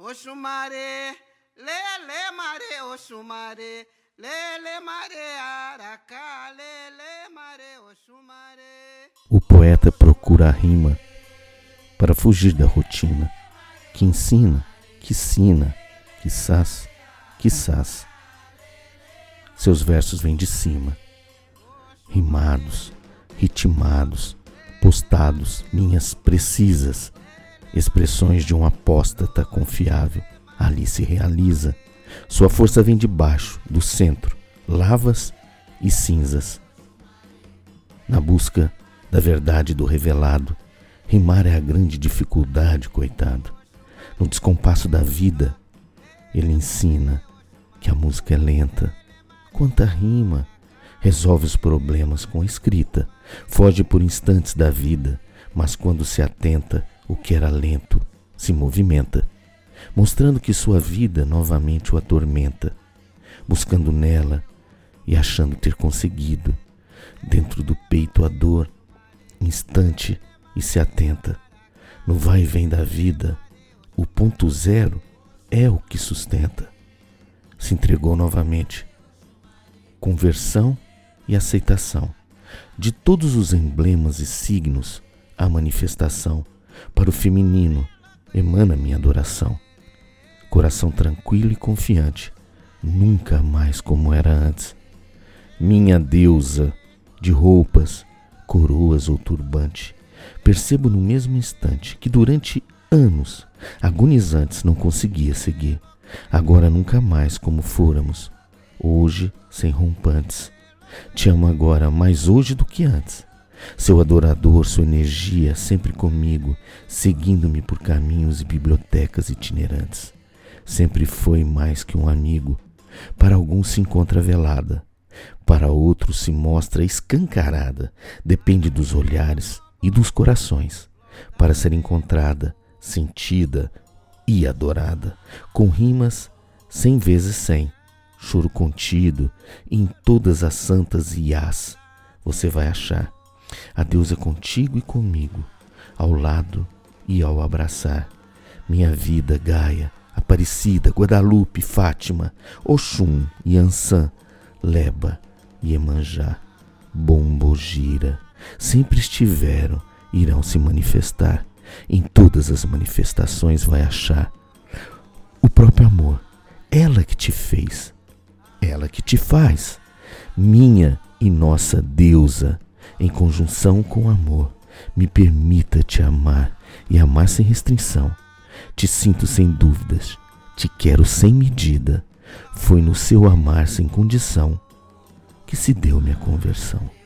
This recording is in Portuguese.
Oxumaré, lele mare, oxumaré, lele mare, aracá, lele mare, oxumaré. O poeta procura a rima para fugir da rotina, que ensina, que ensina, quizás, quizás. Seus versos vêm de cima, rimados, ritmados, postados, linhas precisas, expressões de um apóstata confiável. Ali se realiza. Sua força vem de baixo, do centro, lavas e cinzas. Na busca da verdade do revelado, rimar é a grande dificuldade, coitado. No descompasso da vida, ele ensina que a música é lenta. Quanta rima! Resolve os problemas com a escrita, foge por instantes da vida, mas quando se atenta, o que era lento se movimenta, mostrando que sua vida novamente o atormenta, buscando nela e achando ter conseguido, dentro do peito a dor, instante e se atenta. No vai e vem da vida, o ponto zero é o que sustenta. Se entregou novamente. Conversão e aceitação. De todos os emblemas e signos, a manifestação para o feminino emana minha adoração. Coração tranquilo e confiante, nunca mais como era antes. Minha deusa de roupas, coroas ou turbante, percebo no mesmo instante que durante anos agonizantes não conseguia seguir. Agora nunca mais como fôramos, hoje sem rompantes te amo agora mais hoje do que antes. Seu adorador, sua energia sempre comigo, seguindo-me por caminhos e bibliotecas itinerantes. Sempre foi mais que um amigo. Para alguns se encontra velada, para outros se mostra escancarada. Depende dos olhares e dos corações para ser encontrada, sentida e adorada, com rimas cem vezes cem choro contido, em todas as santas iás você vai achar. A Deus é contigo e comigo, ao lado e ao abraçar. Minha vida, Gaia, Aparecida, Guadalupe, Fátima, Oxum, Yansan, Leba, Iemanjá, Bombogira, sempre estiveram, irão se manifestar. Em todas as manifestações vai achar o próprio amor, ela que te fez, ela que te faz, minha e nossa deusa, em conjunção com amor, me permita te amar e amar sem restrição. Te sinto sem dúvidas, te quero sem medida. Foi no seu amar sem condição que se deu minha conversão.